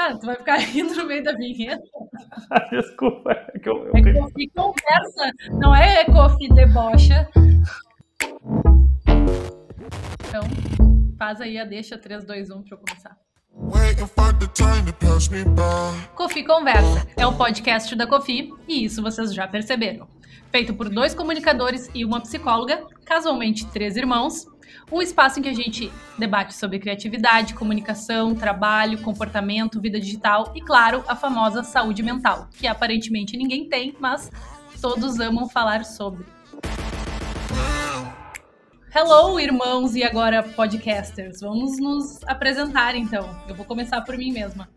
Tá, tu vai ficar rindo no meio da vinheta. Desculpa. É que eu, eu... É Coffee conversa, não é Coffee debocha. Então, faz aí a deixa 3, 2, 1 pra eu começar. Coffee Conversa é o podcast da Coffee e isso vocês já perceberam. Feito por dois comunicadores e uma psicóloga, casualmente três irmãos, um espaço em que a gente debate sobre criatividade, comunicação, trabalho, comportamento, vida digital e, claro, a famosa saúde mental, que aparentemente ninguém tem, mas todos amam falar sobre. Hello, irmãos e agora podcasters. Vamos nos apresentar então. Eu vou começar por mim mesma.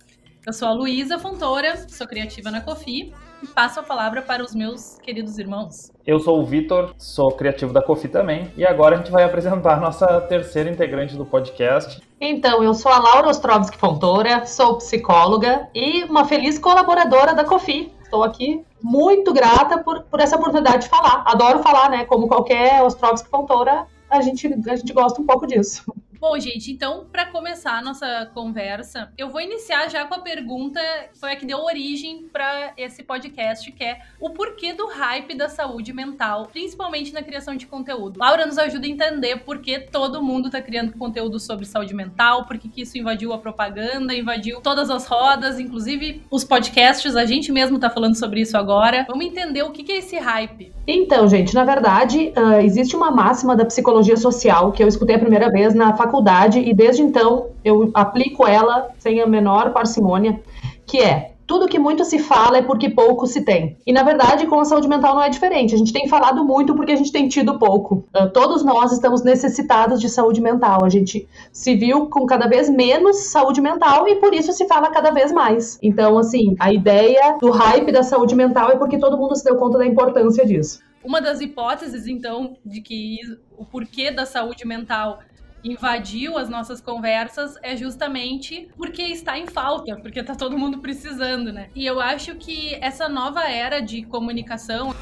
Eu sou a Luísa Fontoura, sou criativa na Cofi e passo a palavra para os meus queridos irmãos. Eu sou o Vitor, sou criativo da Cofi também, e agora a gente vai apresentar nossa terceira integrante do podcast. Então, eu sou a Laura Ostrovski Fontoura, sou psicóloga e uma feliz colaboradora da Cofi. Estou aqui muito grata por, por essa oportunidade de falar. Adoro falar, né? Como qualquer Ostrovski Fontoura, a gente, a gente gosta um pouco disso. Bom, gente, então, para começar a nossa conversa, eu vou iniciar já com a pergunta que foi a que deu origem para esse podcast, que é o porquê do hype da saúde mental, principalmente na criação de conteúdo. Laura nos ajuda a entender por que todo mundo está criando conteúdo sobre saúde mental, por que isso invadiu a propaganda, invadiu todas as rodas, inclusive os podcasts, a gente mesmo está falando sobre isso agora. Vamos entender o que é esse hype. Então, gente, na verdade, uh, existe uma máxima da psicologia social que eu escutei a primeira vez na faculdade faculdade e desde então eu aplico ela sem a menor parcimônia, que é tudo que muito se fala é porque pouco se tem. E na verdade, com a saúde mental não é diferente. A gente tem falado muito porque a gente tem tido pouco. Uh, todos nós estamos necessitados de saúde mental. A gente se viu com cada vez menos saúde mental e por isso se fala cada vez mais. Então, assim, a ideia do hype da saúde mental é porque todo mundo se deu conta da importância disso. Uma das hipóteses, então, de que o porquê da saúde mental invadiu as nossas conversas é justamente porque está em falta, porque está todo mundo precisando, né? E eu acho que essa nova era de comunicação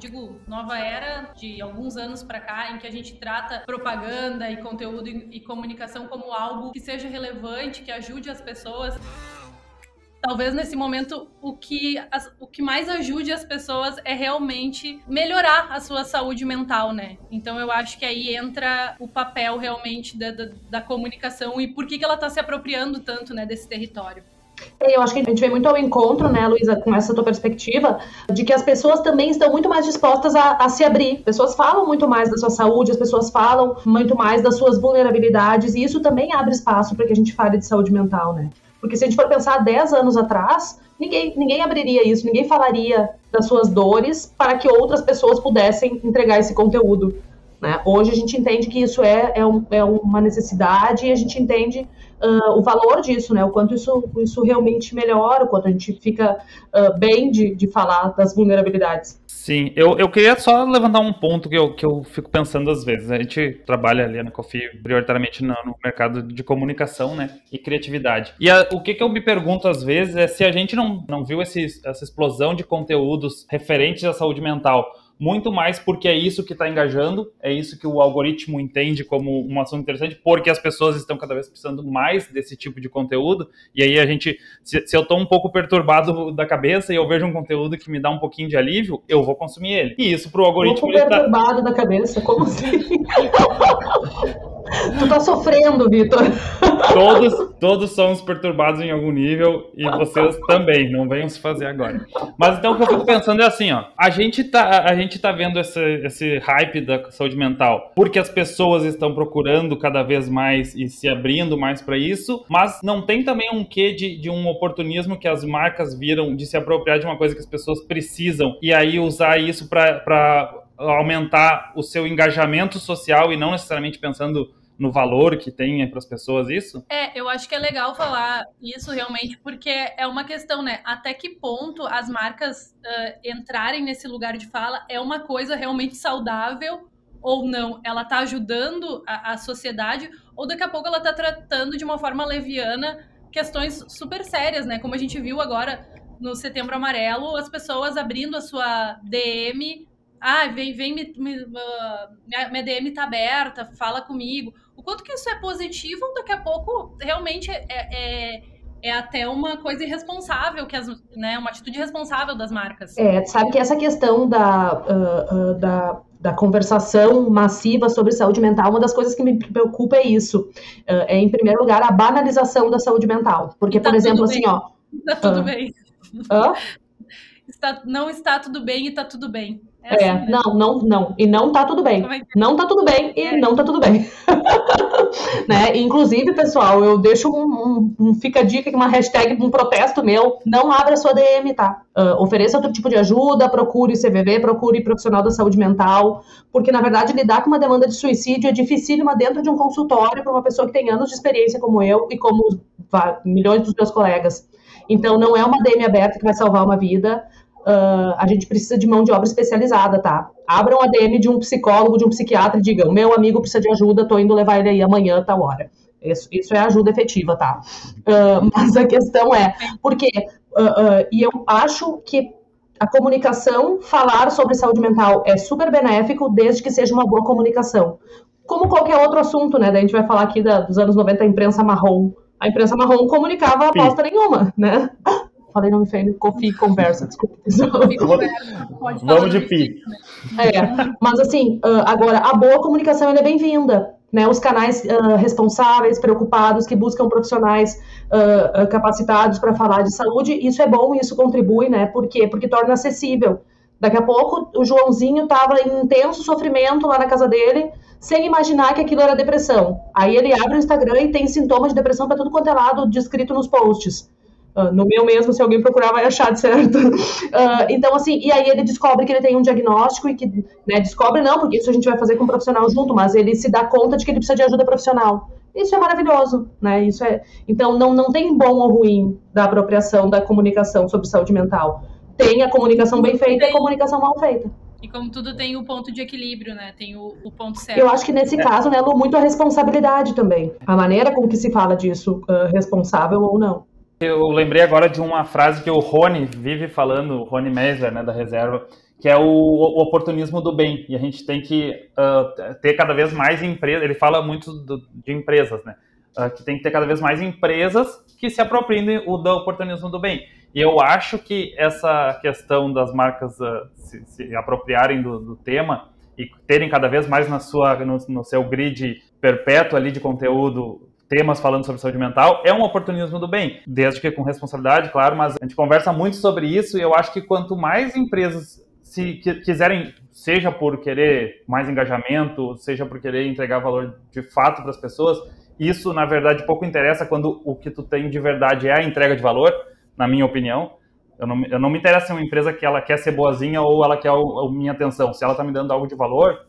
digo, nova era de alguns anos para cá, em que a gente trata propaganda e conteúdo e, comunicação como algo que seja relevante, que ajude as pessoas talvez nesse momento o que, as, o que mais ajude as pessoas é realmente melhorar a sua saúde mental, né? Então eu acho que aí entra o papel realmente da, da, da comunicação e por que, que ela está se apropriando tanto né, desse território. Eu acho que a gente vem muito ao encontro, né, Luísa, com essa tua perspectiva, de que as pessoas também estão muito mais dispostas a, a, se abrir. As pessoas falam muito mais da sua saúde, as pessoas falam muito mais das suas vulnerabilidades, e isso também abre espaço para que a gente fale de saúde mental, né? Porque se a gente for pensar 10 anos atrás, ninguém, ninguém abriria isso, ninguém falaria das suas dores para que outras pessoas pudessem entregar esse conteúdo. Né? Hoje a gente entende que isso é, é, um, é uma necessidade e a gente entende uh, o valor disso, né? o quanto isso, isso realmente melhora, o quanto a gente fica uh, bem de, de falar das vulnerabilidades. Sim, eu, eu queria só levantar um ponto que eu, que eu fico pensando às vezes. A gente trabalha ali na Coffee prioritariamente no, no mercado de comunicação né, e criatividade. E a, o que, que eu me pergunto às vezes é se a gente não, não viu esse, essa explosão de conteúdos referentes à saúde mental muito mais porque é isso que está engajando, é isso que o algoritmo entende como um assunto interessante, porque as pessoas estão cada vez precisando mais desse tipo de conteúdo, e aí a gente, se, se eu estou um pouco perturbado da cabeça e eu vejo um conteúdo que me dá um pouquinho de alívio, eu vou consumir ele. E isso para o algoritmo... Um pouco tá perturbado tá... da cabeça, como assim? Tu tá sofrendo, Vitor. Todos, todos somos perturbados em algum nível e vocês também, não venham se fazer agora. Mas então o que eu fico pensando é assim, ó, a gente tá, a gente tá vendo esse, esse hype da saúde mental porque as pessoas estão procurando cada vez mais e se abrindo mais para isso, mas não tem também um quê de, de um oportunismo que as marcas viram de se apropriar de uma coisa que as pessoas precisam e aí usar isso para aumentar o seu engajamento social e não necessariamente pensando no valor que tem para as pessoas isso? É, eu acho que é legal falar isso realmente, porque é uma questão, né? Até que ponto as marcas uh, entrarem nesse lugar de fala é uma coisa realmente saudável ou não? Ela está ajudando a, a, sociedade ou daqui a pouco ela está tratando de uma forma leviana questões super sérias, né? Como a gente viu agora no Setembro Amarelo, as pessoas abrindo a sua DM ah, vem, vem, me, me, uh, minha, DM tá aberta, fala comigo. O quanto que isso é positivo, daqui a pouco realmente é, é, é até uma coisa irresponsável, que as, né, uma atitude irresponsável das marcas. É, sabe que essa questão da, uh, uh, da, da conversação massiva sobre saúde mental, uma das coisas que me preocupa é isso. Uh, é, em primeiro lugar, a banalização da saúde mental. Porque, tá por exemplo, assim, ó. Tá tudo bem. Está, não está tudo bem e está tudo bem. É, é assim, não, não, não. E não tá tudo bem. Não tá tudo bem e é. não tá tudo bem. né? Inclusive, pessoal, eu deixo um, um, um, fica a dica, uma hashtag, um protesto meu. Não abra sua DM, tá? Uh, ofereça outro tipo de ajuda, procure CVV, procure profissional da saúde mental, porque na verdade lidar com uma demanda de suicídio é dificílima dentro de um consultório para uma pessoa que tem anos de experiência como eu e como milhões dos meus colegas. Então, não é uma DM aberta que vai salvar uma vida uh, a gente precisa de mão de obra especializada, tá? Abram a DM de um psicólogo, de um psiquiatra e digam: meu amigo precisa de ajuda, tô indo levar ele aí amanhã, tal hora. Isso, isso é ajuda efetiva, tá? Uh, mas a questão é, porque, uh, e eu acho que a comunicação, falar sobre saúde mental é super benéfico, desde que seja uma boa comunicação. Como qualquer outro assunto, né? Daí a gente vai falar aqui da, dos anos 90, a imprensa marrom. A imprensa marrom comunicava aposta nenhuma, né? Falei nome feio, Kofi Conversa, desculpa. Vamos de pi. É, mas assim, ah, agora, a boa comunicação é bem-vinda. Né, os canais uh, responsáveis, preocupados, que buscam profissionais uh, capacitados para falar de saúde, isso é bom, isso contribui, né? Por quê? Porque torna acessível. Daqui a pouco, o Joãozinho estava em intenso sofrimento lá na casa dele, sem imaginar que aquilo era depressão. Aí ele abre o Instagram e tem sintomas de depressão para tudo quanto é lado, descrito nos posts. Uh, no meu mesmo, se alguém procurar, vai achar de certo. Uh, então, assim, e aí ele descobre que ele tem um diagnóstico e que, né, descobre não, porque isso a gente vai fazer com um profissional junto, mas ele se dá conta de que ele precisa de ajuda profissional. Isso é maravilhoso, né? Isso é. Então, não, não tem bom ou ruim da apropriação da comunicação sobre saúde mental. Tem a comunicação bem feita e a comunicação mal feita. E como tudo tem o ponto de equilíbrio, né? Tem o, o ponto certo. Eu acho que nesse caso, né, Lu, muito a responsabilidade também. A maneira com que se fala disso, uh, responsável ou não. Eu lembrei agora de uma frase que o Rony vive falando, o Rony Meisler, né, da reserva, que é o, o, oportunismo do bem. E a gente tem que uh, ter cada vez mais empresas. Ele fala muito do, de empresas, né? Uh, que tem que ter cada vez mais empresas que se apropriem o do oportunismo do bem. E eu acho que essa questão das marcas uh, se, se, apropriarem do, do, tema e terem cada vez mais na sua, no, no seu grid perpétuo ali de conteúdo temas falando sobre saúde mental, é um oportunismo do bem, desde que com responsabilidade, claro, mas a gente conversa muito sobre isso e eu acho que quanto mais empresas se quiserem, seja por querer mais engajamento, seja por querer entregar valor de fato para as pessoas, isso na verdade pouco interessa quando o que tu tem de verdade é a entrega de valor, na minha opinião. Eu não, eu não me interessa em uma empresa que ela quer ser boazinha ou ela quer a, minha atenção. Se ela está me dando algo de valor,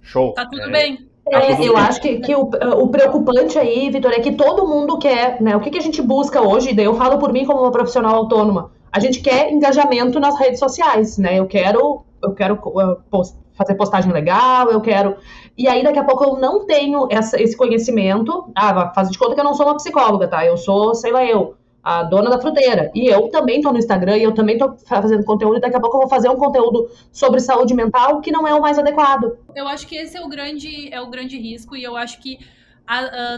show. Tá tudo é, bem. É, eu acho que, que o, o, preocupante aí, Vitor, é que todo mundo quer, né? O que, que a gente busca hoje, daí eu falo por mim como uma profissional autônoma, a gente quer engajamento nas redes sociais, né? Eu quero, eu quero uh, post, fazer postagem legal, eu quero. E aí, daqui a pouco, eu não tenho essa, esse conhecimento. Ah, faz de conta que eu não sou uma psicóloga, tá? Eu sou, sei lá, eu a dona da fruteira. E eu também estou no Instagram e eu também estou fazendo conteúdo. E daqui a pouco eu vou fazer um conteúdo sobre saúde mental que não é o mais adequado. Eu acho que esse é o grande, é o grande risco e eu acho que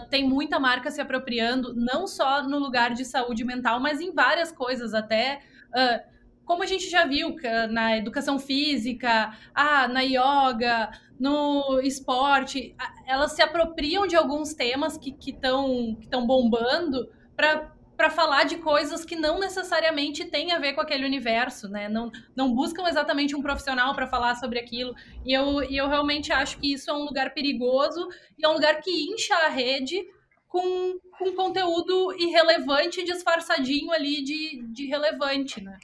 tem muita marca se apropriando, não só no lugar de saúde mental, mas em várias coisas até. Uh, como a gente já viu na educação física, ah, na yoga, no esporte, elas se apropriam de alguns temas que estão que que bombando para para falar de coisas que não necessariamente têm a ver com aquele universo, né? Não, não buscam exatamente um profissional para falar sobre aquilo. E eu, e eu realmente acho que isso é um lugar perigoso e é um lugar que incha a rede com, com conteúdo irrelevante disfarçadinho ali de, de relevante, né?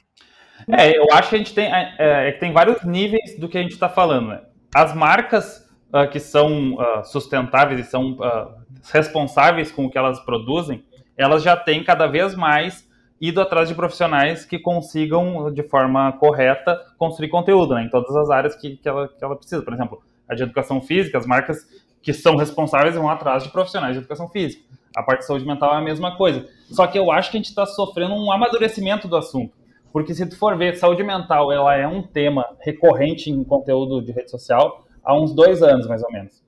É, eu acho que a gente tem, é, é tem vários níveis do que a gente está falando. Né? As marcas uh, que são uh, sustentáveis e são uh, responsáveis com o que elas produzem, elas já têm cada vez mais ido atrás de profissionais que consigam, de forma correta, construir conteúdo né, em todas as áreas que, que, ela, que ela precisa. Por exemplo, a de educação física, as marcas que são responsáveis vão atrás de profissionais de educação física. A parte de saúde mental é a mesma coisa. Só que eu acho que a gente está sofrendo um amadurecimento do assunto. Porque se tu for ver, saúde mental ela é um tema recorrente em conteúdo de rede social há uns dois anos, mais ou menos.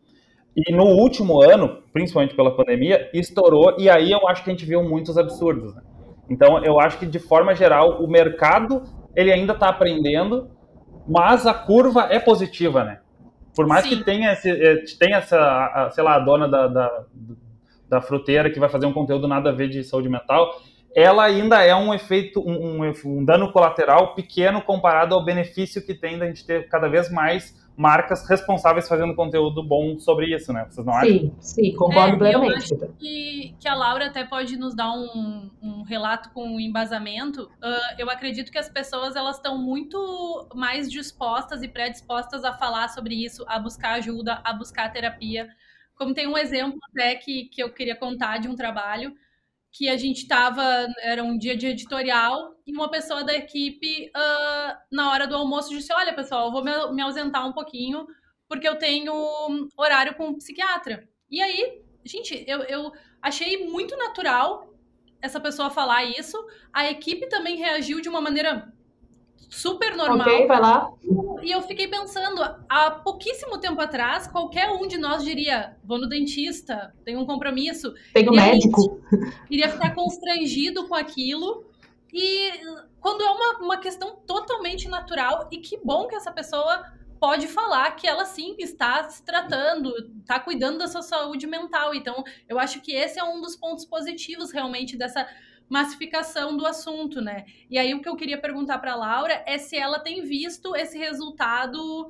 E no último ano, principalmente pela pandemia, estourou, e aí eu acho que a gente viu muitos absurdos. Né? Então, eu acho que de forma geral o mercado ele ainda está aprendendo, mas a curva é positiva, né? Por mais Sim. que tenha, esse, eh, tenha essa, sei lá, a dona da, da, da fruteira que vai fazer um conteúdo nada a ver de saúde mental, ela ainda é um efeito, um, um, um, dano colateral pequeno comparado ao benefício que tem da gente ter cada vez mais marcas responsáveis fazendo conteúdo bom sobre isso, né? Vocês não sim, acham? Sim, concordo é, plenamente. Eu acho que, que a Laura até pode nos dar um, um relato com embasamento. Uh, eu acredito que as pessoas elas estão muito mais dispostas e predispostas a falar sobre isso, a buscar ajuda, a buscar terapia. Como tem um exemplo até que, que eu queria contar de um trabalho que a gente estava, era um dia de editorial, e uma pessoa da equipe, uh, na hora do almoço, disse: Olha, pessoal, eu vou me, me ausentar um pouquinho, porque eu tenho horário com um psiquiatra. E aí, gente, eu, eu achei muito natural essa pessoa falar isso. A equipe também reagiu de uma maneira super normal. Ok, vai lá. E eu fiquei pensando, há pouquíssimo tempo atrás, qualquer um de nós diria: vou no dentista, tenho um compromisso. Tenho médico. Iria ficar constrangido com aquilo. E quando é uma, uma questão totalmente natural, e que bom que essa pessoa pode falar que ela sim está se tratando, está cuidando da sua saúde mental. Então, eu acho que esse é um dos pontos positivos realmente dessa massificação do assunto, né? E aí o que eu queria perguntar para Laura é se ela tem visto esse resultado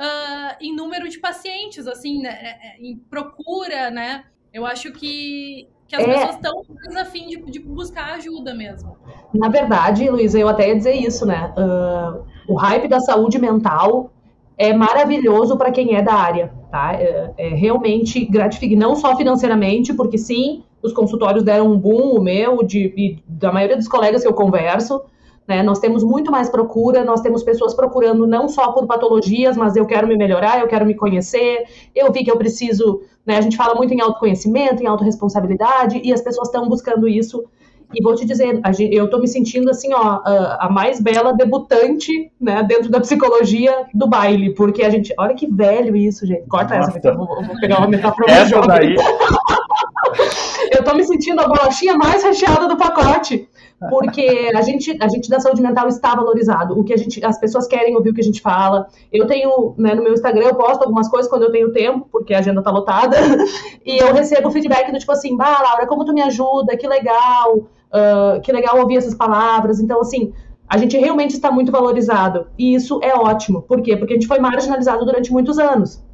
uh, em número de pacientes, assim, né? É, é, em procura, né? Eu acho que, que as é. pessoas estão mais afim de, de, buscar ajuda mesmo. Na verdade, Luísa, eu até ia dizer isso, né? Uh, o hype da saúde mental é maravilhoso para quem é da área, tá? É, é realmente gratificante, não só financeiramente, porque sim, os consultórios deram um boom, o meu, de, da maioria dos colegas que eu converso. Né? Nós temos muito mais procura, nós temos pessoas procurando não só por patologias, mas eu quero me melhorar, eu quero me conhecer, eu vi que eu preciso. Né? A gente fala muito em autoconhecimento, em autorresponsabilidade, e as pessoas estão buscando isso. E vou te dizer, eu estou me sentindo assim, ó, a, mais bela debutante, né, dentro da psicologia do baile, porque a gente, olha que velho isso, gente. Corta Nossa. essa, eu vou, vou pegar uma metáfora Essa daí. eu tô me sentindo a bolachinha mais recheada do pacote. Porque a gente, a gente da saúde mental está valorizado. O que a gente, as pessoas querem ouvir o que a gente fala. Eu tenho, né, no meu Instagram, eu posto algumas coisas quando eu tenho tempo, porque a agenda tá lotada. e eu recebo feedback do tipo assim, bah, Laura, como tu me ajuda, que legal, uh, que legal ouvir essas palavras. Então, assim, a gente realmente está muito valorizado. E isso é ótimo. Por quê? Porque a gente foi marginalizado durante muitos anos.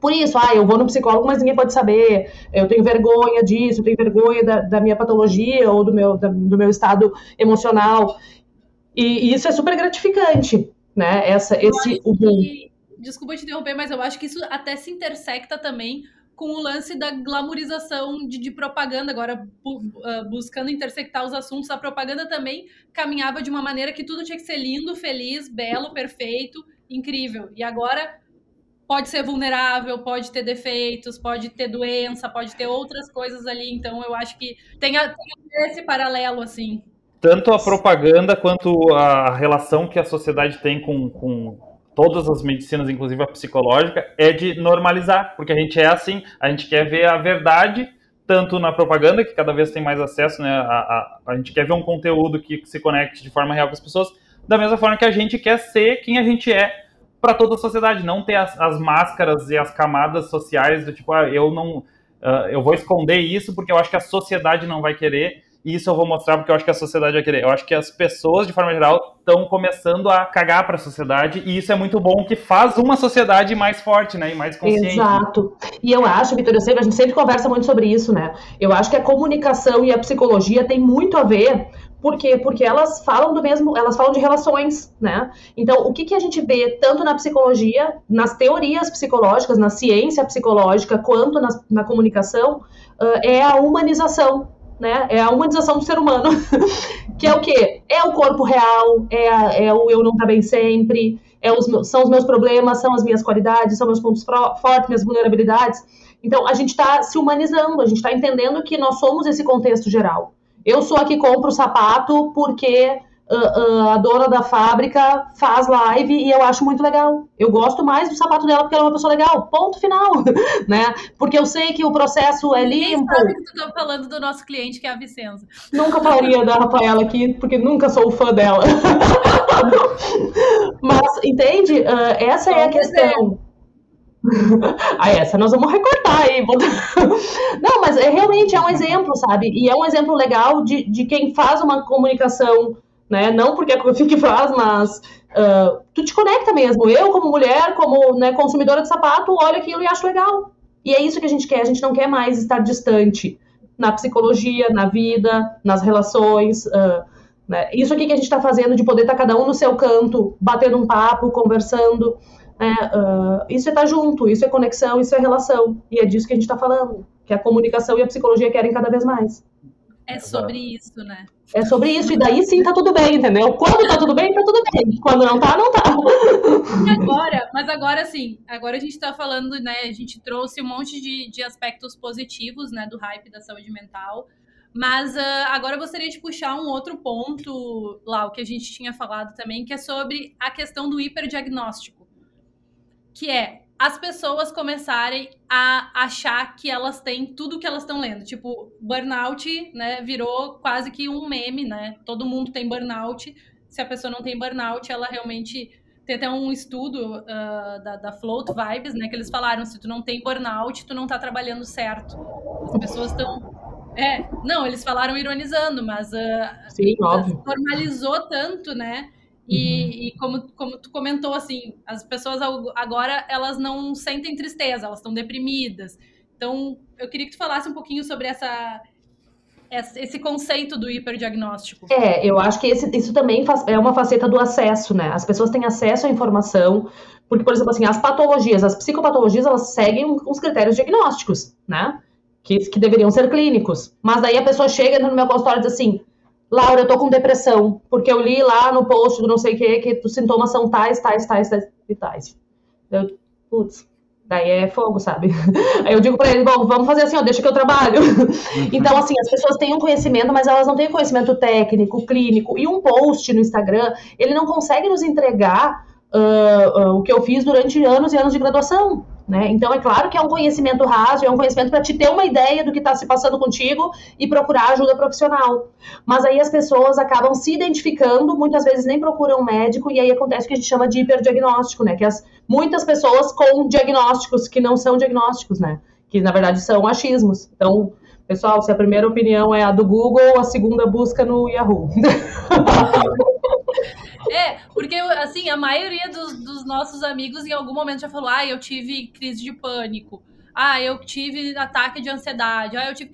Por isso, ah, eu vou no psicólogo, mas ninguém pode saber, eu tenho vergonha disso, eu tenho vergonha da, da minha patologia ou do meu, da, do meu estado emocional. E, e, isso é super gratificante, né? Essa, esse, o que, Desculpa te interromper, mas eu acho que isso até se intersecta também com o lance da glamorização de, de propaganda. Agora, bu, uh, buscando intersectar os assuntos, a propaganda também caminhava de uma maneira que tudo tinha que ser lindo, feliz, belo, perfeito, incrível. E agora pode ser vulnerável, pode ter defeitos, pode ter doença, pode ter outras coisas ali. Então, eu acho que tem, a, tem esse paralelo, assim. Tanto a propaganda quanto a relação que a sociedade tem com, com todas as medicinas, inclusive a psicológica, é de normalizar, porque a gente é assim, a gente quer ver a verdade, tanto na propaganda, que cada vez tem mais acesso, né? A, a, a gente quer ver um conteúdo que se conecte de forma real com as pessoas, da mesma forma que a gente quer ser quem a gente é para toda a sociedade, não ter as, as, máscaras e as camadas sociais do tipo, ah, eu não, uh, eu vou esconder isso porque eu acho que a sociedade não vai querer e isso eu vou mostrar porque eu acho que a sociedade vai querer. Eu acho que as pessoas, de forma geral, estão começando a cagar para a sociedade e isso é muito bom, que faz uma sociedade mais forte, né, e mais consciente. Exato. E eu acho, Vitor, eu sei, a gente sempre conversa muito sobre isso, né? Eu acho que a comunicação e a psicologia tem muito a ver por quê? Porque elas falam do mesmo, elas falam de relações, né? Então, o que, que a gente vê tanto na psicologia, nas teorias psicológicas, na ciência psicológica, quanto na, na comunicação, uh, é a humanização, né? É a humanização do ser humano, que é o quê? É o corpo real, é, a, é o eu não tá bem sempre, é os, são os meus problemas, são as minhas qualidades, são meus pontos fortes, minhas vulnerabilidades. Então, a gente está se humanizando, a gente está entendendo que nós somos esse contexto geral. Eu sou a que compro o sapato porque uh, a dona da fábrica faz live e eu acho muito legal. Eu gosto mais do sapato dela porque ela é uma pessoa legal. Ponto final, né? Porque eu sei que o processo é limpo. Sabe que tu tá falando do nosso cliente que é a Vicenza. Nunca falaria da Rafaela aqui porque nunca sou fã dela. Mas entende? Uh, essa é a questão. ah, essa nós vamos recortar aí. Não, mas é, realmente é um exemplo, sabe? E é um exemplo legal de, de quem faz uma comunicação né? Não porque a Coffee que faz, mas uh, tu te conecta mesmo. Eu, como mulher, como né, consumidora de sapato, olho aquilo e acho legal. E é isso que a gente quer. A gente não quer mais estar distante na psicologia, na vida, nas relações. Uh, né? Isso aqui que a gente está fazendo de poder estar tá cada um no seu canto, batendo um papo, conversando. Né? Uh, isso é estar tá junto, isso é conexão, isso é relação. E é disso que a gente está falando. Que a comunicação e a psicologia querem cada vez mais. É sobre isso, né? É sobre isso, e daí sim tá tudo bem, entendeu? Quando tá tudo bem, tá tudo bem. Quando não tá, não tá. E agora, mas agora sim, agora a gente tá falando, né? A gente trouxe um monte de, de aspectos positivos, né, do hype da saúde mental. Mas uh, agora eu gostaria de puxar um outro ponto, lá, o que a gente tinha falado também, que é sobre a questão do hiperdiagnóstico. Que é as pessoas começarem a achar que elas têm tudo que elas estão lendo. Tipo, burnout, né, virou quase que um meme, né? Todo mundo tem burnout. Se a pessoa não tem burnout, ela realmente tem até um estudo uh, da, da Float Vibes, né, que eles falaram, se tu não tem burnout, tu não tá trabalhando certo. As pessoas estão é, não, eles falaram ironizando, mas uh, Sim, óbvio. normalizou tanto, né? E, uhum. e, como, como tu comentou, assim, as pessoas agora elas não sentem tristeza, elas estão deprimidas. Então, eu queria que tu falasse um pouquinho sobre essa, esse conceito do hiperdiagnóstico. É, eu acho que esse, isso também faz, é uma faceta do acesso, né? As pessoas têm acesso à informação, porque, por exemplo, assim, as patologias, as psicopatologias, elas seguem uns critérios diagnósticos, né? Que, que deveriam ser clínicos. Mas daí a pessoa chega no meu consultório e diz assim, Laura, eu tô com depressão, porque eu li lá no post do não sei o que, que os sintomas são tais, tais, tais, tais e tais. Eu, putz, daí é fogo, sabe? Aí eu digo pra ele, bom, vamos fazer assim, ó, deixa que eu trabalho. Uhum. Então, assim, as pessoas têm um conhecimento, mas elas não têm conhecimento técnico, clínico, e um post no Instagram, ele não consegue nos entregar uh, uh, o que eu fiz durante anos e anos de graduação. Né? Então, é claro que é um conhecimento raso, é um conhecimento para te ter uma ideia do que está se passando contigo e procurar ajuda profissional. Mas aí as pessoas acabam se identificando, muitas vezes nem procuram um médico, e aí acontece o que a gente chama de hiperdiagnóstico, né? Que as, muitas pessoas com diagnósticos que não são diagnósticos, né? Que na verdade são achismos. Então, pessoal, se a primeira opinião é a do Google, a segunda busca no Yahoo. É, porque, assim, a maioria dos, dos, nossos amigos em algum momento já falou: ah, eu tive crise de pânico, ah, eu tive ataque de ansiedade, ah, eu tive.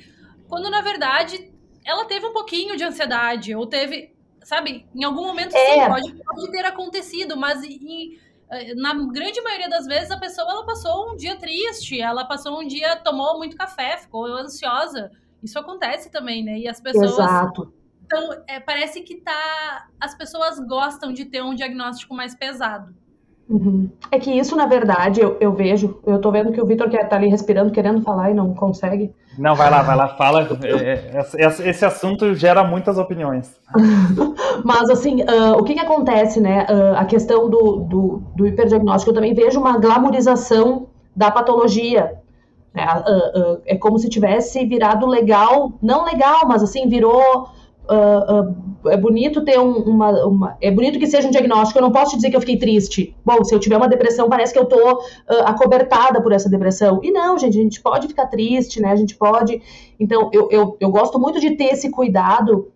Quando, na verdade, ela teve um pouquinho de ansiedade, ou teve, sabe, em algum momento, é. sim, pode, pode ter acontecido, mas em, eh, na grande maioria das vezes a pessoa ela passou um dia triste, ela passou um dia, tomou muito café, ficou ansiosa. Isso acontece também, né? E as pessoas. Exato então, é, parece que tá. As pessoas gostam de ter um diagnóstico mais pesado. Uhum. É que isso, na verdade, eu, eu vejo. Eu tô vendo que o Vitor quer tá ali respirando, querendo falar e não consegue. Não, vai lá, vai lá, fala. É, é, esse assunto gera muitas opiniões. Mas, assim, uh, o que que acontece, né? Uh, a questão do, do, do hiperdiagnóstico, eu também vejo uma glamorização da patologia. Uh, é como se tivesse virado legal, não legal, mas assim, virou Uh, é bonito ter um, uma, uma, É bonito que seja um diagnóstico. Eu não posso te dizer que eu fiquei triste. Bom, se eu tiver uma depressão, parece que eu tô uh, acobertada por essa depressão. E não, gente, a gente pode ficar triste, né? A gente pode. Então, eu, eu, eu gosto muito de ter esse cuidado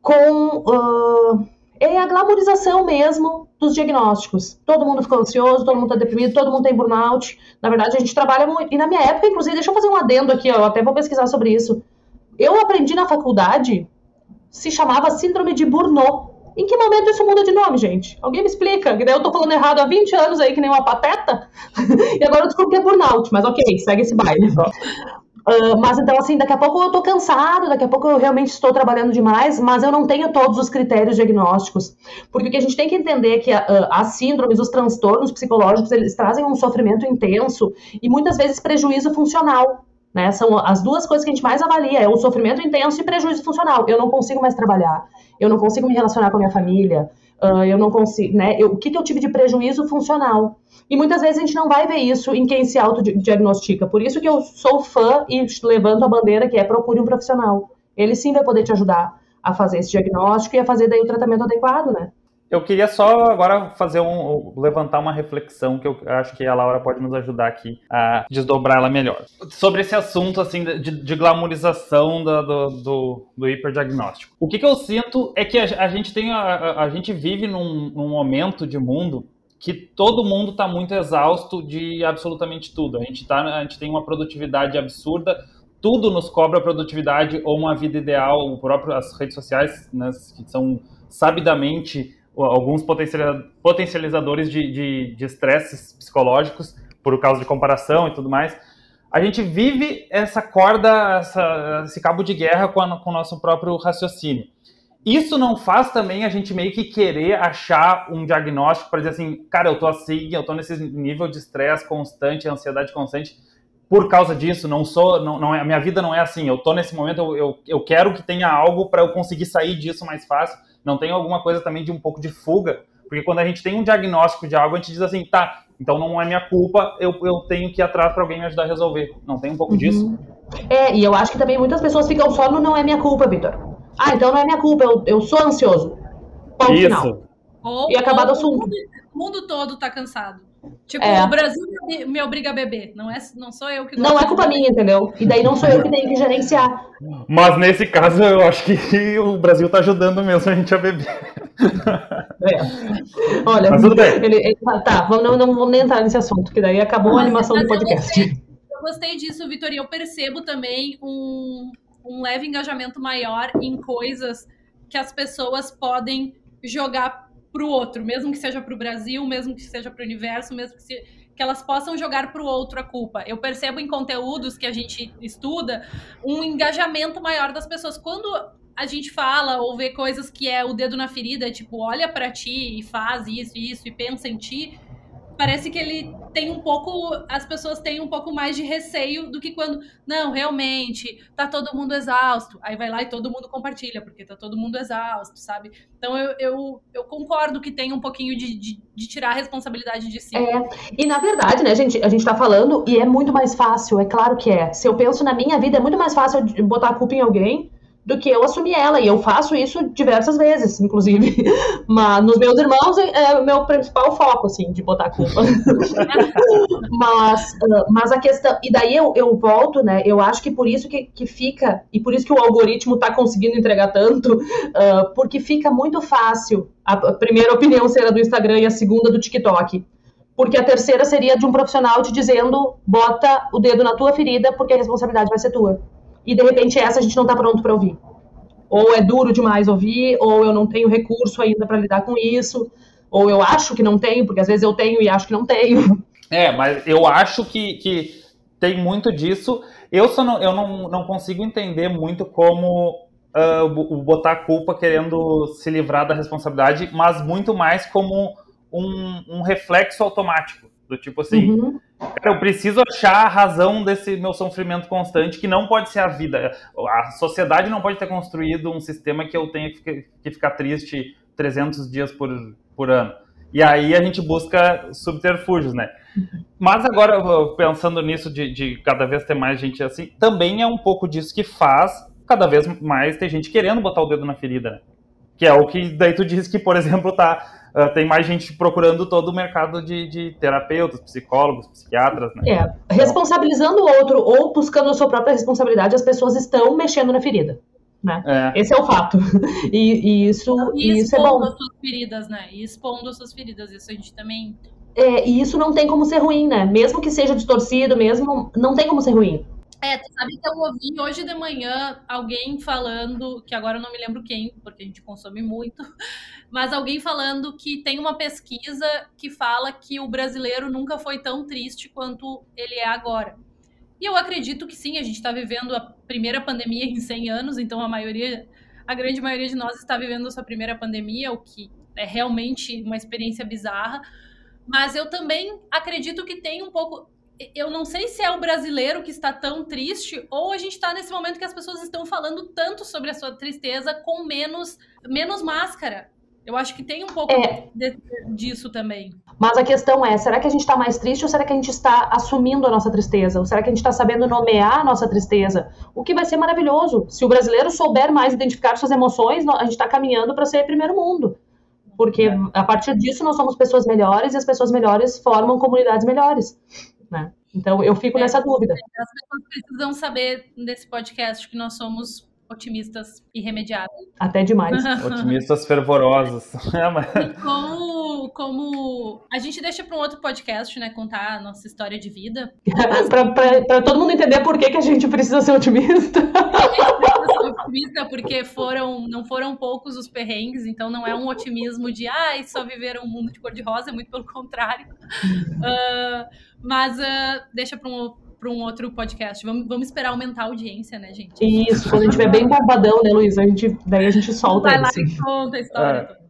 com. é a glamorização mesmo dos diagnósticos. Todo mundo ficou ansioso, todo mundo tá deprimido, todo mundo tem burnout. Na verdade, a gente trabalha muito. E na minha época, inclusive, deixa eu fazer um adendo aqui, ó, eu até vou pesquisar sobre isso. Eu aprendi na faculdade se chamava Síndrome de Burnout. Em que momento isso muda de nome, gente? Alguém me explica? Eu tô falando errado há 20 anos aí, que nem uma pateta, e agora eu descobri que é burnout, mas ok, segue esse baile. Uh, mas então, assim, daqui a pouco eu tô cansado, daqui a pouco eu realmente estou trabalhando demais, mas eu não tenho todos os critérios diagnósticos. Porque o que a gente tem que entender é que uh, as síndromes, os transtornos psicológicos, eles trazem um sofrimento intenso e muitas vezes prejuízo funcional. Né? São as duas coisas que a gente mais avalia: é o sofrimento intenso e prejuízo funcional. Eu não consigo mais trabalhar, eu não consigo me relacionar com a minha família, uh, eu não consigo, né? Eu, o que, que eu tive de prejuízo funcional? E muitas vezes a gente não vai ver isso em quem se autodiagnostica. Por isso que eu sou fã e levanto a bandeira que é procure um profissional. Ele sim vai poder te ajudar a fazer esse diagnóstico e a fazer daí o tratamento adequado, né? Eu queria só agora fazer um levantar uma reflexão que eu acho que a Laura pode nos ajudar aqui a desdobrar ela melhor. Sobre esse assunto assim de, de glamorização do, do, do, do hiperdiagnóstico. O que, que, eu sinto é que a, a gente tem a, a, gente vive num, num momento de mundo que todo mundo está muito exausto de absolutamente tudo. A gente, tá, a gente tem uma produtividade absurda, tudo nos cobra produtividade ou uma vida ideal. O próprio, as redes sociais, né, que são sabidamente alguns potencializadores de estresses psicológicos por causa de comparação e tudo mais. A gente vive essa corda, essa, esse cabo de guerra com, a, com o nosso próprio raciocínio. Isso não faz também a gente meio que querer achar um diagnóstico para dizer assim, cara, eu tô assim, eu tô nesse nível de estresse constante, ansiedade constante, por causa disso, não sou, não, não é, a minha vida não é assim, eu tô nesse momento, eu, eu, eu quero que tenha algo para eu conseguir sair disso mais fácil não tem alguma coisa também de um pouco de fuga? Porque quando a gente tem um diagnóstico de algo, a gente diz assim, tá, então não é minha culpa, eu, eu tenho que ir atrás para alguém me ajudar a resolver. Não tem um pouco uhum. disso? É, e eu acho que também muitas pessoas ficam só no não é minha culpa, Vitor. Ah, então não é minha culpa, eu, eu sou ansioso. Ponto Isso. final. Ou, e acabado o assunto. O mundo todo tá cansado. Tipo, é. o Brasil me obriga a beber. Não, é, não sou eu que. Não é culpa minha, entendeu? E daí não sou eu que tenho que gerenciar. Mas nesse caso, eu acho que o Brasil tá ajudando mesmo a gente a beber. É. Olha, Mas tudo bem. Ele, ele, tá, tá vamos, não, não vamos nem entrar nesse assunto, que daí acabou a animação do podcast. Eu gostei, eu gostei disso, Vitor, e eu percebo também um, um leve engajamento maior em coisas que as pessoas podem jogar para o outro, mesmo que seja para o Brasil, mesmo que seja para o universo, mesmo que, se, que elas possam jogar para o outro a culpa. Eu percebo em conteúdos que a gente estuda um engajamento maior das pessoas. Quando a gente fala ou vê coisas que é o dedo na ferida, tipo, olha para ti e faz isso, isso e pensa em ti, parece que ele tem um pouco, as pessoas têm um pouco mais de receio do que quando, não, realmente, tá todo mundo exausto. Aí vai lá e todo mundo compartilha, porque tá todo mundo exausto, sabe? Então eu, eu, eu concordo que tem um pouquinho de, de, de, tirar a responsabilidade de si. É, e na verdade, né, gente, a gente tá falando, e é muito mais fácil, é claro que é. Se eu penso na minha vida, é muito mais fácil botar a culpa em alguém do que eu assumir ela. E eu faço isso diversas vezes, inclusive. Mas nos meus irmãos é o meu principal foco, assim, de botar culpa. mas, ah, mas a questão. E daí eu, eu volto, né? Eu acho que por isso que, que fica, e por isso que o algoritmo está conseguindo entregar tanto, uh, porque fica muito fácil a primeira opinião ser a do Instagram e a segunda do TikTok. Porque a terceira seria de um profissional te dizendo: bota o dedo na tua ferida, porque a responsabilidade vai ser tua e de repente essa a gente não está pronto para ouvir. Ou é duro demais ouvir, ou eu não tenho recurso ainda para lidar com isso, ou eu acho que não tenho, porque às vezes eu tenho e acho que não tenho. É, mas eu acho que, que tem muito disso. Eu só não, eu não, não consigo entender muito como uh, botar a culpa querendo se livrar da responsabilidade, mas muito mais como um, um reflexo automático. Do tipo assim, uhum. eu preciso achar a razão desse meu sofrimento constante, que não pode ser a vida. A sociedade não pode ter construído um sistema que eu tenha que ficar triste 300 dias por, por ano. E aí a gente busca subterfúgios, né? Mas agora, pensando nisso de, de cada vez ter mais gente assim, também é um pouco disso que faz cada vez mais ter gente querendo botar o dedo na ferida, né? Que é o que daí tu diz que, por exemplo, tá uh, tem mais gente procurando todo o mercado de, de terapeutas, psicólogos, psiquiatras, né? É, responsabilizando o outro ou buscando a sua própria responsabilidade, as pessoas estão mexendo na ferida. Né? É. Esse é o fato. E, e isso, e isso é bom. as suas feridas, né? E expondo as suas feridas. Isso a gente também. É, e isso não tem como ser ruim, né? Mesmo que seja distorcido, mesmo, não tem como ser ruim. É, tu sabe que eu ouvi hoje de manhã alguém falando, que agora eu não me lembro quem, porque a gente consome muito, mas alguém falando que tem uma pesquisa que fala que o brasileiro nunca foi tão triste quanto ele é agora. E eu acredito que sim, a gente está vivendo a primeira pandemia em 100 anos, então a maioria, a grande maioria de nós está vivendo a sua primeira pandemia, o que é realmente uma experiência bizarra. Mas eu também acredito que tem um pouco eu não sei se é o brasileiro que está tão triste ou a gente está nesse momento que as pessoas estão falando tanto sobre a sua tristeza com menos, menos máscara. Eu acho que tem um pouco é. de, disso também. Mas a questão é, será que a gente está mais triste ou será que a gente está assumindo a nossa tristeza? Ou será que a gente está sabendo nomear a nossa tristeza? O que vai ser maravilhoso. Se o brasileiro souber mais identificar suas emoções, a gente está caminhando para ser primeiro mundo. Porque é. a partir disso nós somos pessoas melhores e as pessoas melhores formam comunidades melhores. Né? Então eu fico é, nessa dúvida. As pessoas precisam saber nesse podcast que nós somos otimistas irremediáveis. Até demais. otimistas fervorosos. É, e como, como a gente deixa para um outro podcast, né, contar a nossa história de vida. para todo mundo entender por que, que a gente precisa ser otimista. Otimista porque foram, não foram poucos os perrengues, então não é um otimismo de ai, ah, só viveram um mundo de cor-de-rosa, é muito pelo contrário. Uh, mas uh, deixa para um para um outro podcast. Vamos, vamos esperar aumentar a audiência, né, gente? Isso, quando a gente estiver bem bombadão, né, Luísa? A gente, daí a gente solta Vai lá e conta a história é. toda.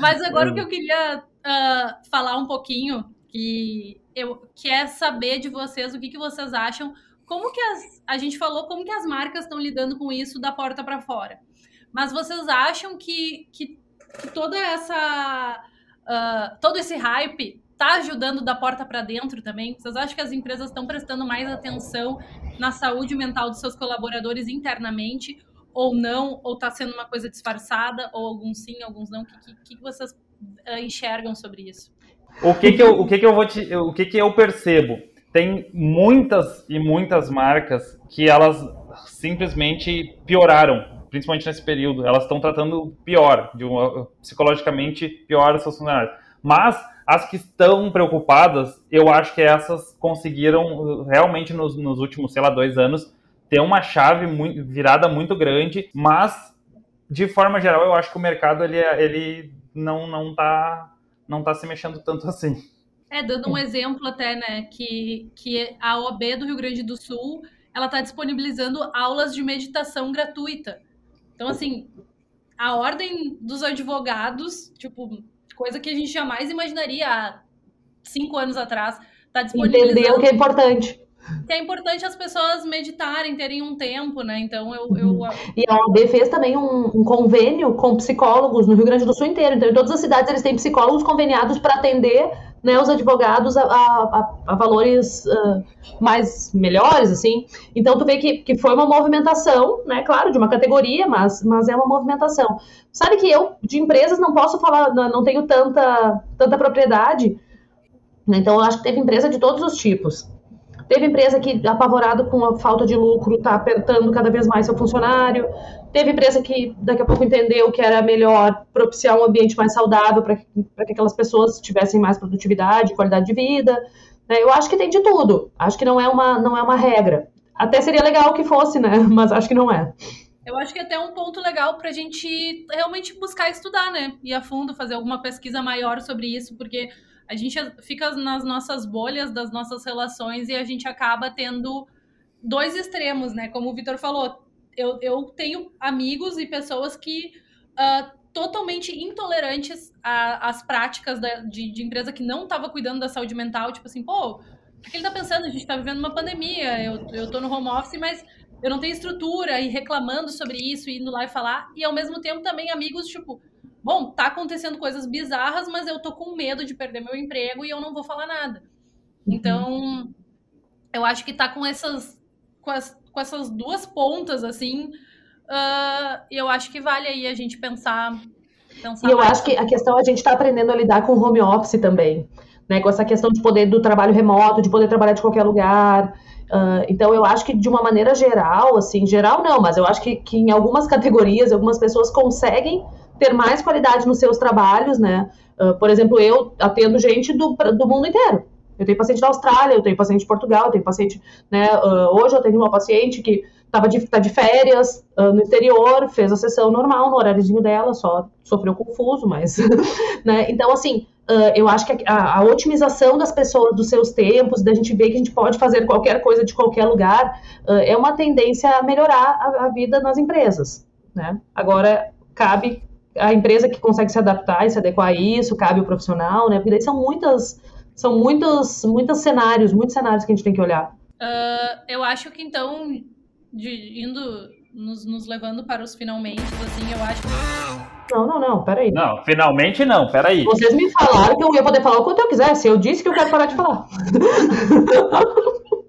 Mas agora o que eu queria uh, falar um pouquinho, que, eu, que é saber de vocês o que, que vocês acham, como que as, a gente falou como que as marcas estão lidando com isso da porta para fora. Mas vocês acham que, que, que toda essa uh, todo esse hype está ajudando da porta para dentro também? Vocês acham que as empresas estão prestando mais atenção na saúde mental dos seus colaboradores internamente ou não? Ou está sendo uma coisa disfarçada? Ou alguns sim, alguns não? O que, que, que vocês uh, enxergam sobre isso? O que que eu, o que que eu vou te, o que que eu percebo? Tem muitas e muitas marcas que elas simplesmente pioraram, principalmente nesse período. Elas estão tratando pior, uma, psicologicamente pior os seus funcionários. Mas as que estão preocupadas, eu acho que essas conseguiram realmente nos, nos últimos, sei lá, dois anos, ter uma chave muito, virada muito grande, mas de forma geral eu acho que o mercado ele, ele não não tá não tá se mexendo tanto assim. É, dando um exemplo até, né, que, que a OAB do Rio Grande do Sul, ela está disponibilizando aulas de meditação gratuita. Então, assim, a ordem dos advogados, tipo, coisa que a gente jamais imaginaria há cinco anos atrás. Tá disponível. Entender o que é importante. Que é importante as pessoas meditarem, terem um tempo, né? Então eu. eu... Uhum. E a OAB fez também um, um, convênio com psicólogos no Rio Grande do Sul inteiro. Então, em todas as cidades eles têm psicólogos conveniados para atender né, os advogados a, a, a valores uh, mais melhores, assim. Então tu vê que, que foi uma movimentação, né, claro, de uma categoria, mas, mas é uma movimentação. Sabe que eu, de empresas, não posso falar, não, tenho tanta, tanta propriedade, né, então eu acho que teve empresa de todos os tipos. Teve empresa que, apavorado com a falta de lucro, está apertando cada vez mais seu funcionário. Teve empresa que daqui a pouco entendeu que era melhor propiciar um ambiente mais saudável para que, que aquelas pessoas tivessem mais produtividade, qualidade de vida. Né? Eu acho que tem de tudo. Acho que não é uma, não é uma regra. Até seria legal que fosse, né? Mas acho que não é. Eu acho que é até um ponto legal para a gente realmente buscar estudar, né? Ir a fundo, fazer alguma pesquisa maior sobre isso, porque a gente fica nas nossas bolhas das nossas relações e a gente acaba tendo dois extremos, né? Como o Vitor falou, eu, eu tenho amigos e pessoas que uh, totalmente intolerantes às práticas da, de, de, empresa que não estava cuidando da saúde mental, tipo assim, pô, o que ele tá pensando? A gente tá vivendo uma pandemia, eu, eu tô no home office, mas eu não tenho estrutura e reclamando sobre isso, indo lá e falar, e ao mesmo tempo também amigos, tipo, bom, tá acontecendo coisas bizarras, mas eu tô com medo de perder meu emprego e eu não vou falar nada. Uhum. Então, eu acho que tá com essas, com, as, com essas duas pontas, assim, uh, eu acho que vale aí a gente pensar. pensar e eu acho que a questão é a gente tá aprendendo a lidar com home office também. Né, com essa questão de poder do trabalho remoto, de poder trabalhar de qualquer lugar. Uh, então, eu acho que de uma maneira geral, assim, geral não, mas eu acho que, que em algumas categorias, algumas pessoas conseguem ter mais qualidade nos seus trabalhos, né? Uh, por exemplo, eu atendo gente do, do mundo inteiro. Eu tenho paciente da Austrália, eu tenho paciente de Portugal, eu tenho paciente, né? Uh, hoje eu tenho uma paciente que estava de, tá de férias uh, no exterior, fez a sessão normal no horáriozinho dela, só sofreu confuso, mas, né? Então, assim, uh, eu acho que a, a, otimização das pessoas, dos seus tempos, da gente ver que a gente pode fazer qualquer coisa de qualquer lugar, é uma tendência a melhorar a, a vida nas empresas, né? Agora, cabe a empresa que consegue se adaptar e se adequar a isso, cabe o profissional, né? Porque daí são muitas São muitos, muitos cenários, muitos cenários que a gente tem que olhar. Uh, eu acho que então, de, indo nos, nos, levando para os finalmente, assim, eu acho que... Não, não, não, peraí. Não, finalmente não, peraí. Vocês me falaram que eu ia poder falar o quanto eu quisesse. Eu disse que eu quero parar de falar.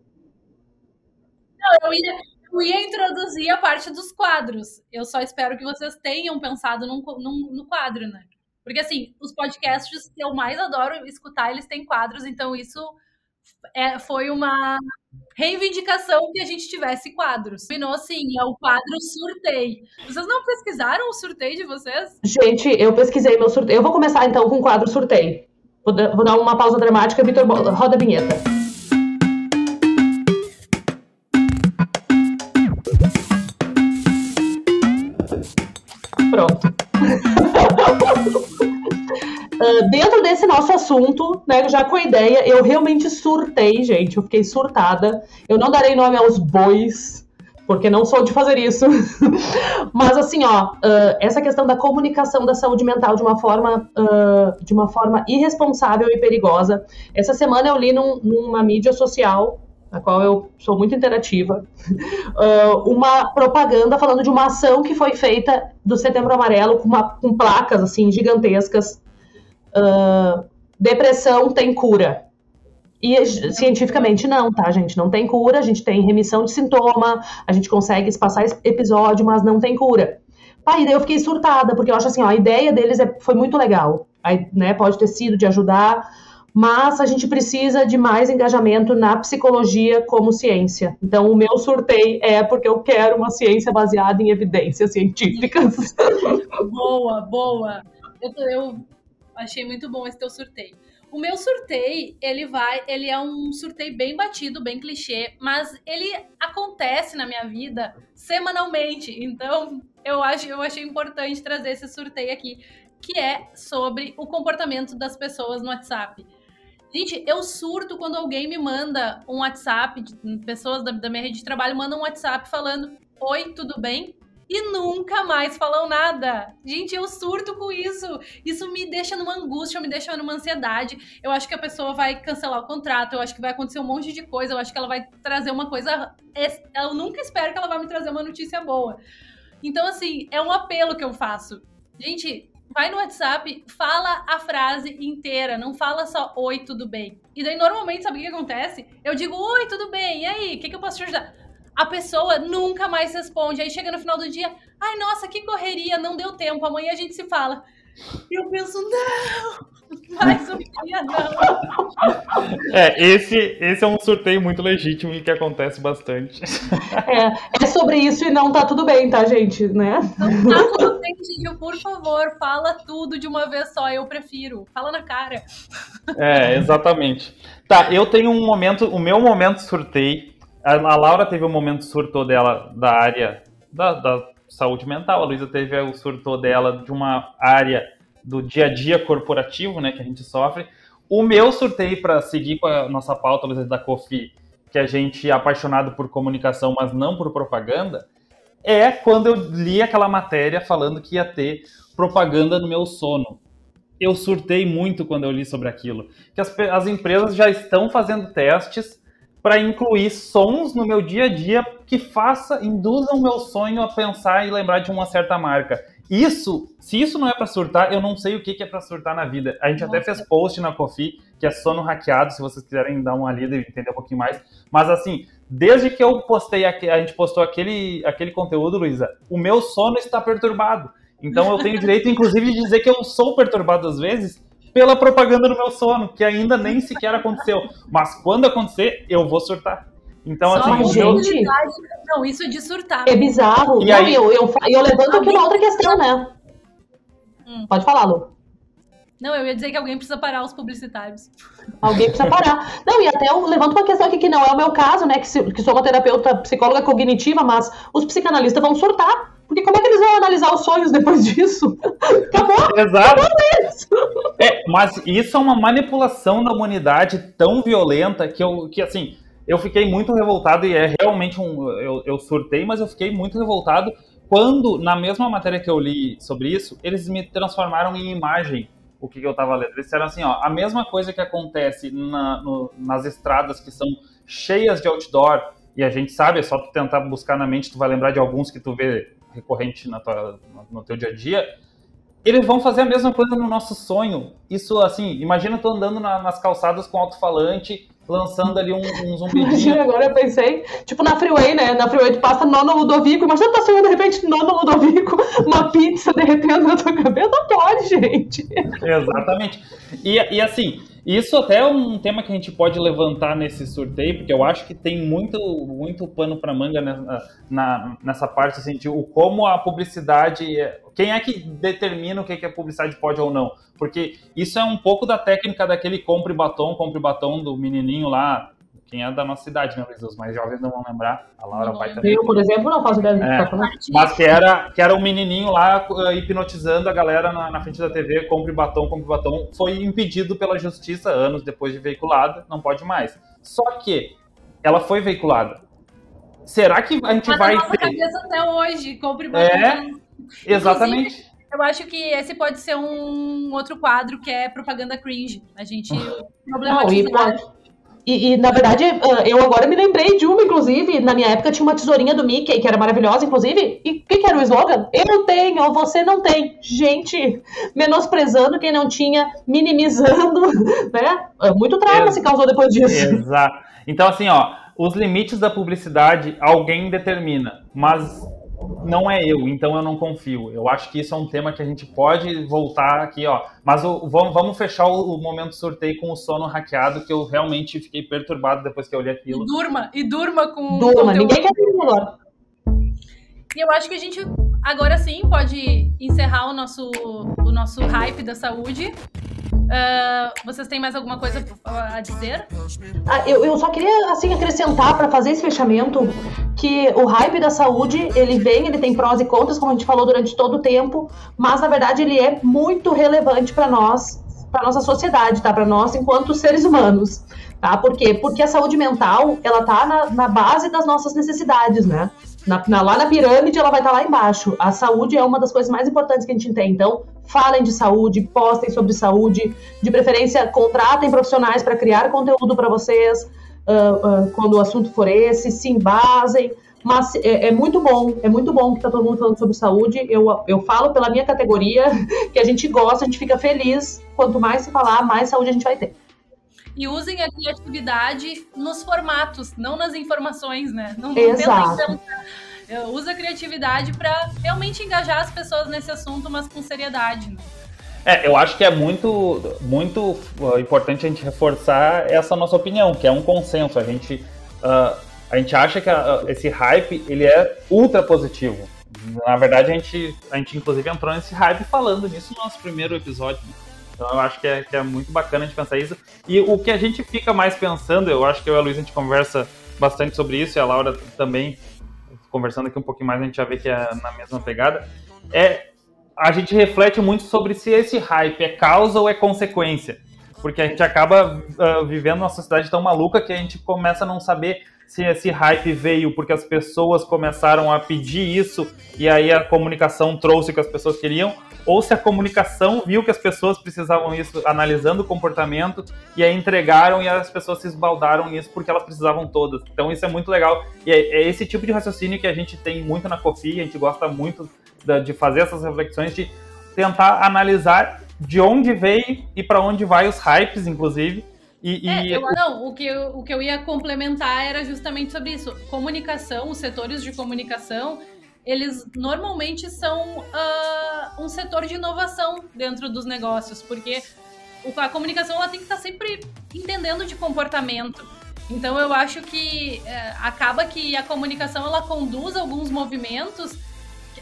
Não, eu ia, eu ia introduzir a parte dos quadros. Eu só espero que vocês tenham pensado num, num, no quadro, né? Porque, assim, os podcasts que eu mais adoro escutar, eles têm quadros, então isso é, foi uma reivindicação que a gente tivesse quadros. Combinou sim, é o quadro sorteio. Vocês não pesquisaram o sorteio de vocês? Gente, eu pesquisei meu sorteio. Eu vou começar então com o quadro sorteio. Vou, dar uma pausa dramática, Vitor, roda a vinheta. Pronto. Uh, dentro desse nosso assunto, né, já com a ideia, eu realmente surtei, gente. Eu fiquei surtada. Eu não darei nome aos bois, porque não sou de fazer isso. Mas assim, ó, uh, essa questão da comunicação da saúde mental de uma forma, uh, de uma forma irresponsável e perigosa. Essa semana eu li num, numa mídia social na qual eu sou muito interativa, uh, uma propaganda falando de uma ação que foi feita do Setembro Amarelo com, uma, com placas assim gigantescas. Uh, depressão tem cura. E cientificamente não, tá, gente? Não tem cura, a gente tem remissão de sintoma, a gente consegue espaçar episódio, mas não tem cura. Pai, daí eu fiquei surtada, porque eu acho assim, ó, a ideia deles é, foi muito legal. Aí, né, pode ter sido de ajudar mas a gente precisa de mais engajamento na psicologia como ciência. Então, o meu sorteio é porque eu quero uma ciência baseada em evidências científicas. Boa, boa. Eu, eu achei muito bom esse teu sorteio. O meu sorteio, ele vai, ele é um sorteio bem batido, bem clichê, mas ele acontece na minha vida semanalmente. Então, eu acho, eu achei importante trazer esse sorteio aqui, que é sobre o comportamento das pessoas no WhatsApp. Gente, eu surto quando alguém me manda um WhatsApp, pessoas da, da minha rede de trabalho mandam um WhatsApp falando: Oi, tudo bem? e nunca mais falam nada. Gente, eu surto com isso. Isso me deixa numa angústia, me deixa numa ansiedade. Eu acho que a pessoa vai cancelar o contrato, eu acho que vai acontecer um monte de coisa, eu acho que ela vai trazer uma coisa. Eu nunca espero que ela vai me trazer uma notícia boa. Então, assim, é um apelo que eu faço. Gente, vai no WhatsApp, fala a frase inteira, não fala só oi, tudo bem. E daí, normalmente, sabe o que acontece? Eu digo, oi, tudo bem, e aí, o que, que eu posso te ajudar? A pessoa nunca mais responde. Aí chega no final do dia, ai, nossa, que correria, não deu tempo, amanhã a gente se fala. E eu penso, não, mais um dia não. É, esse, esse é um sorteio muito legítimo e que acontece bastante. É, é sobre isso e não tá tudo bem, tá, gente? Né? Não tá tudo bem, Gil, por favor, fala tudo de uma vez só, eu prefiro. Fala na cara. É, exatamente. Tá, eu tenho um momento, o meu momento sorteio. A, a Laura teve um momento surtou dela da área da, da saúde mental, a Luísa teve o surto dela de uma área do dia a dia corporativo, né, que a gente sofre. O meu sorteio para seguir com a nossa pauta, Luísa da Cofi, que a gente é apaixonado por comunicação, mas não por propaganda, é quando eu li aquela matéria falando que ia ter propaganda no meu sono. Eu surtei muito quando eu li sobre aquilo. Que as, as empresas já estão fazendo testes para incluir sons no meu dia a dia que faça, induzam o meu sonho a pensar e lembrar de uma certa marca. Isso, se isso não é para surtar, eu não sei o que, que é para surtar na vida. A gente Nossa. até fez post na Coffee, que é sono hackeado, se vocês quiserem dar uma lida e entender um pouquinho mais. Mas assim, desde que eu postei, a gente postou aquele, aquele conteúdo, Luísa, o meu sono está perturbado. Então eu tenho direito, inclusive, de dizer que eu sou perturbado às vezes, pela propaganda no meu sono, que ainda nem sequer aconteceu. Mas quando acontecer, eu vou surtar. Então, Só assim, gente, não, isso é de surtar. É bizarro. E não, aí... eu, eu, eu levanto aqui uma outra questão, né? Hum. Pode falar, Lu. Não, eu ia dizer que alguém precisa parar os publicitários. Alguém precisa parar. Não, e até eu levanto uma questão aqui que não é o meu caso, né? Que, que sou uma terapeuta psicóloga cognitiva, mas os psicanalistas vão surtar. Porque como é que eles vão analisar os sonhos depois disso? Acabou! Exato! Acabou é, mas isso é uma manipulação da humanidade tão violenta que eu, que assim, eu fiquei muito revoltado e é realmente um. Eu, eu surtei, mas eu fiquei muito revoltado quando, na mesma matéria que eu li sobre isso, eles me transformaram em imagem o que, que eu estava lendo. Eles disseram assim, ó, a mesma coisa que acontece na, no, nas estradas que são cheias de outdoor, e a gente sabe, é só tu tentar buscar na mente, tu vai lembrar de alguns que tu vê recorrente na tua, no teu dia a dia, eles vão fazer a mesma coisa no nosso sonho. Isso, assim, imagina tu andando na, nas calçadas com alto-falante, lançando ali um, um zumbidinho. Imagina, agora eu pensei, tipo na Freeway, né? Na Freeway tu passa nono Ludovico, imagina tu tá sonhando de repente nono Ludovico, uma pizza derretendo na tua cabeça. Não pode, gente. Exatamente. E, e assim, isso até é um tema que a gente pode levantar nesse sorteio, porque eu acho que tem muito, muito pano para manga nessa, na, nessa parte, assim, de como a publicidade. Quem é que determina o que, que a publicidade pode ou não? Porque isso é um pouco da técnica daquele compre batom, compre batom do menininho lá, quem é da nossa cidade, né, Luiz? Os mais jovens não vão lembrar. A Laura vai também. Eu, por exemplo, não faço ideia do que É. tá falando. Mas que era, que era um menininho lá uh, hipnotizando a galera na, na frente da TV, compre batom, compre batom. Foi impedido pela justiça anos depois de veiculada, não pode mais. Só que ela foi veiculada. Será que a gente Mas vai na nossa ter? cabeça até hoje, compre É. batom. Exatamente. Eu acho que esse pode ser um outro quadro que é propaganda cringe. A gente Não, e, problematiza. pode- e, e, na verdade, ah, eu agora me lembrei de uma, inclusive, na minha época tinha uma tesourinha do Mickey, que era maravilhosa, inclusive. E o que, que era o slogan? Eu tenho, você não tem. Gente, menosprezando quem não tinha, minimizando, né? É Muito trauma Ex- se causou depois disso. Exato. Então, assim, ó, os limites da publicidade alguém determina, mas não é eu, então eu não confio. Eu acho que isso é um tema que a gente pode voltar aqui, ó. Mas o- vamos, vamos fechar o, o momento sorteio com o sono hackeado, que eu realmente fiquei perturbado depois que eu olhei E aquilo. durma, e durma com Durma, conteúdo. ninguém quer dormir agora. E eu acho que a gente agora sim pode encerrar o nosso, o nosso hype da saúde. Ah, vocês têm mais alguma coisa a dizer? Ah, eu, eu só queria assim acrescentar para fazer esse fechamento que o hype da saúde ele vem, ele tem prós e contras, como a gente falou durante todo o tempo, mas na verdade ele é muito relevante para nós, para nossa sociedade, tá? Para nós enquanto seres humanos, tá? Por quê? Porque a saúde mental ela tá na, na base das nossas necessidades, né? Na, na- lá na pirâmide ela vai estar lá embaixo. A saúde é uma das coisas mais importantes que a gente tem. Então, falem de saúde, postem sobre saúde, de preferência contratem profissionais para criar conteúdo para vocês ah, ah, quando o assunto for esse, se embasem. Mas é, é muito bom, é muito bom que tá todo mundo falando sobre saúde. Eu, eu falo pela minha categoria que a gente gosta, a gente fica feliz. Quanto mais se falar, mais saúde a gente vai ter. E usem a criatividade nos formatos, não nas informações, né? Não, não Exato. tentem uso a criatividade para realmente engajar as pessoas nesse assunto, mas com seriedade. Né? É, eu acho que é muito, muito uh, importante a gente reforçar essa nossa opinião, que é um consenso. A gente, uh, a gente acha que uh, esse hype ele é ultra positivo. Na verdade, a gente, a gente inclusive entrou nesse hype falando nisso no nosso primeiro episódio. né? Então eu acho que é, que é muito bacana a gente pensar isso. E o que a gente fica mais pensando, eu acho que eu e a Luísa a gente conversa bastante sobre isso, e a Laura também, conversando aqui um pouquinho mais, a gente já vê que é na mesma pegada, é a gente reflete muito sobre se esse hype é causa ou é consequência. Porque a gente acaba ah, vivendo numa sociedade tão maluca que a gente começa a não saber se esse hype veio porque as pessoas começaram a pedir isso e aí a comunicação trouxe o que as pessoas queriam, ou se a comunicação viu que as pessoas precisavam isso, analisando o comportamento, e aí entregaram e as pessoas se esbaldaram nisso porque elas precisavam todas. Então isso é muito legal. E é, é esse tipo de raciocínio que a gente tem muito na Cofi, a gente gosta muito de fazer essas reflexões, de tentar analisar de onde veio e para onde vai os hypes, inclusive. E, É, e- eu- não, o que, eu, o que eu ia complementar era justamente sobre isso. Comunicação, os setores de comunicação, eles normalmente são ah, um setor de inovação dentro dos negócios, porque a comunicação ela tem que estar sempre entendendo de comportamento. Então eu acho que eh, acaba que a comunicação ela conduz alguns movimentos,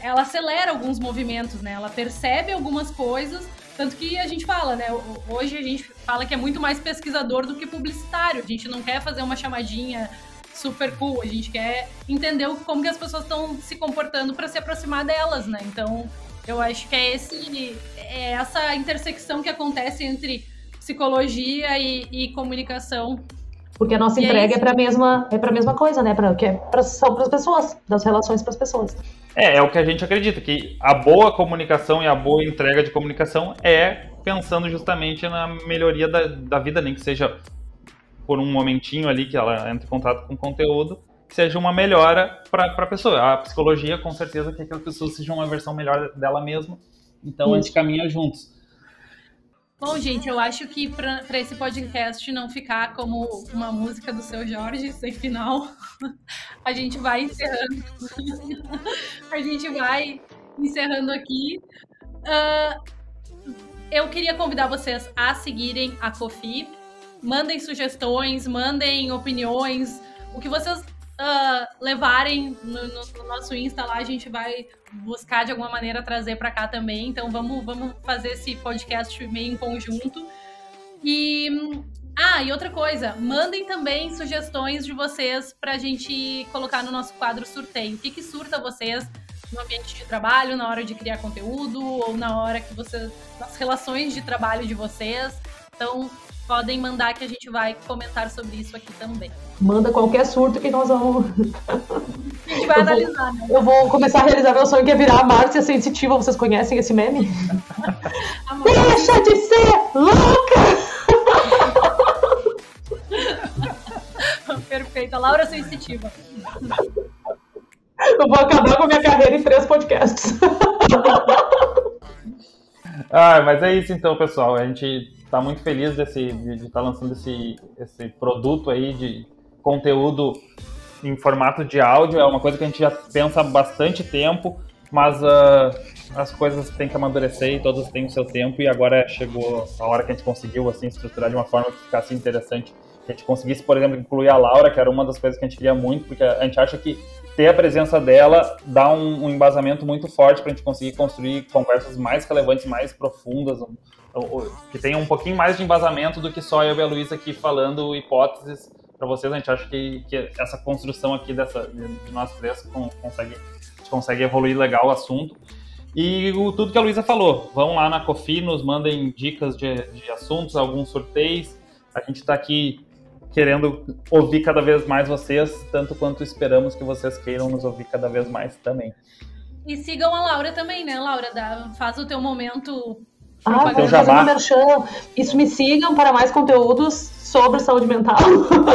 ela acelera alguns movimentos, né? Ela percebe algumas coisas tanto que a gente fala, né? ho- Hoje a gente fala que é muito mais pesquisador do que publicitário. A gente não quer fazer uma chamadinha super cool, a gente quer entender o- como que as pessoas estão se comportando para se aproximar delas, né? Então, eu acho que é esse é essa intersecção que acontece entre psicologia e, e comunicação. Porque a nossa E é entrega é, isso. para a mesma, é pra mesma coisa, né? Pra, que é pra, são para as pessoas, das relações para as pessoas. É, é o que a gente acredita, que a boa comunicação e a boa entrega de comunicação é pensando justamente na melhoria da, da vida, nem que seja por um momentinho ali que ela entra em contato com o conteúdo, que seja uma melhora para a pessoa. A psicologia, com certeza, quer que a pessoa seja uma versão melhor dela mesma. Então, a gente caminha juntos. Bom, gente, eu acho que para esse podcast não ficar como uma música do seu Jorge, sem final, a gente vai encerrando. a gente vai encerrando aqui. Uh, eu queria convidar vocês a seguirem a Kofi. Mandem sugestões, mandem opiniões, o que vocês uh, levarem no, no, no, nosso Insta lá, a gente vai buscar de alguma maneira trazer para cá também. Então vamos, vamos fazer esse podcast meio em conjunto. E ah, e outra coisa, mandem também sugestões de vocês para a gente colocar no nosso quadro sorteio. O que, que surta vocês no ambiente de trabalho, na hora de criar conteúdo, ou na hora que vocês. nas relações de trabalho de vocês. Então, podem mandar que a gente vai comentar sobre isso aqui também. Manda qualquer surto que nós vamos. A gente vai eu analisar, vou, né? Eu vou começar a realizar meu sonho que é virar a Márcia Sensitiva. Vocês conhecem esse meme? Deixa de ser louca! Perfeita, Laura Sensitiva. Eu vou acabar com a minha carreira em três podcasts. ah, mas é isso então, pessoal. A gente está muito feliz desse, de estar tá lançando esse, esse produto aí de conteúdo em formato de áudio. É uma coisa que a gente já pensa há bastante tempo, mas uh, as coisas têm que amadurecer e todas têm o seu tempo. E agora chegou a hora que a gente conseguiu assim estruturar de uma forma que ficasse interessante. Que a gente conseguisse, por exemplo, incluir a Laura, que era uma das coisas que a gente queria muito, porque a gente acha que ter a presença dela dá um, um embasamento muito forte para a gente conseguir construir conversas mais relevantes, mais profundas, que tenha um pouquinho mais de embasamento do que só eu e a Luísa aqui falando hipóteses para vocês. A gente acha que, que essa construção aqui dessa, de nós três consegue, consegue evoluir legal o assunto. E o, tudo que a Luísa falou, vão lá na Cofi, nos mandem dicas de, de assuntos, alguns sorteios. A gente está aqui querendo ouvir cada vez mais vocês, tanto quanto esperamos que vocês queiram nos ouvir cada vez mais também. E sigam a Laura também, né, Laura? Dá, faz o teu momento ah, vou fazer um merchan. Isso me sigam para mais conteúdos sobre saúde mental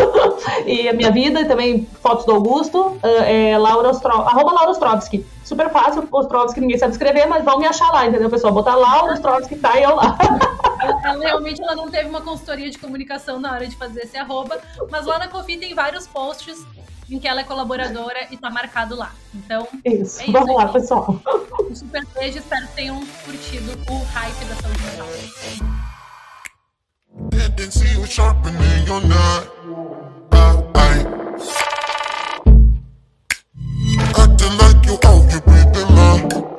e a minha vida e também fotos do Augusto. É Laura Ostro... arroba Laura Ostrovski. Super fácil, Ostrovski ninguém sabe escrever, mas vão me achar lá, entendeu, pessoal? Botar Laura Ostrovski, tá eu lá. ela, realmente ela não teve uma consultoria de comunicação na hora de fazer esse arroba, mas lá na Cofi tem vários posts em que ela é colaboradora e tá marcado lá. Então, isso. É isso vamos aqui. lá, pessoal. Um super beijo, espero que tenham curtido o hype da saúde mental. Acting like you owe you breathing my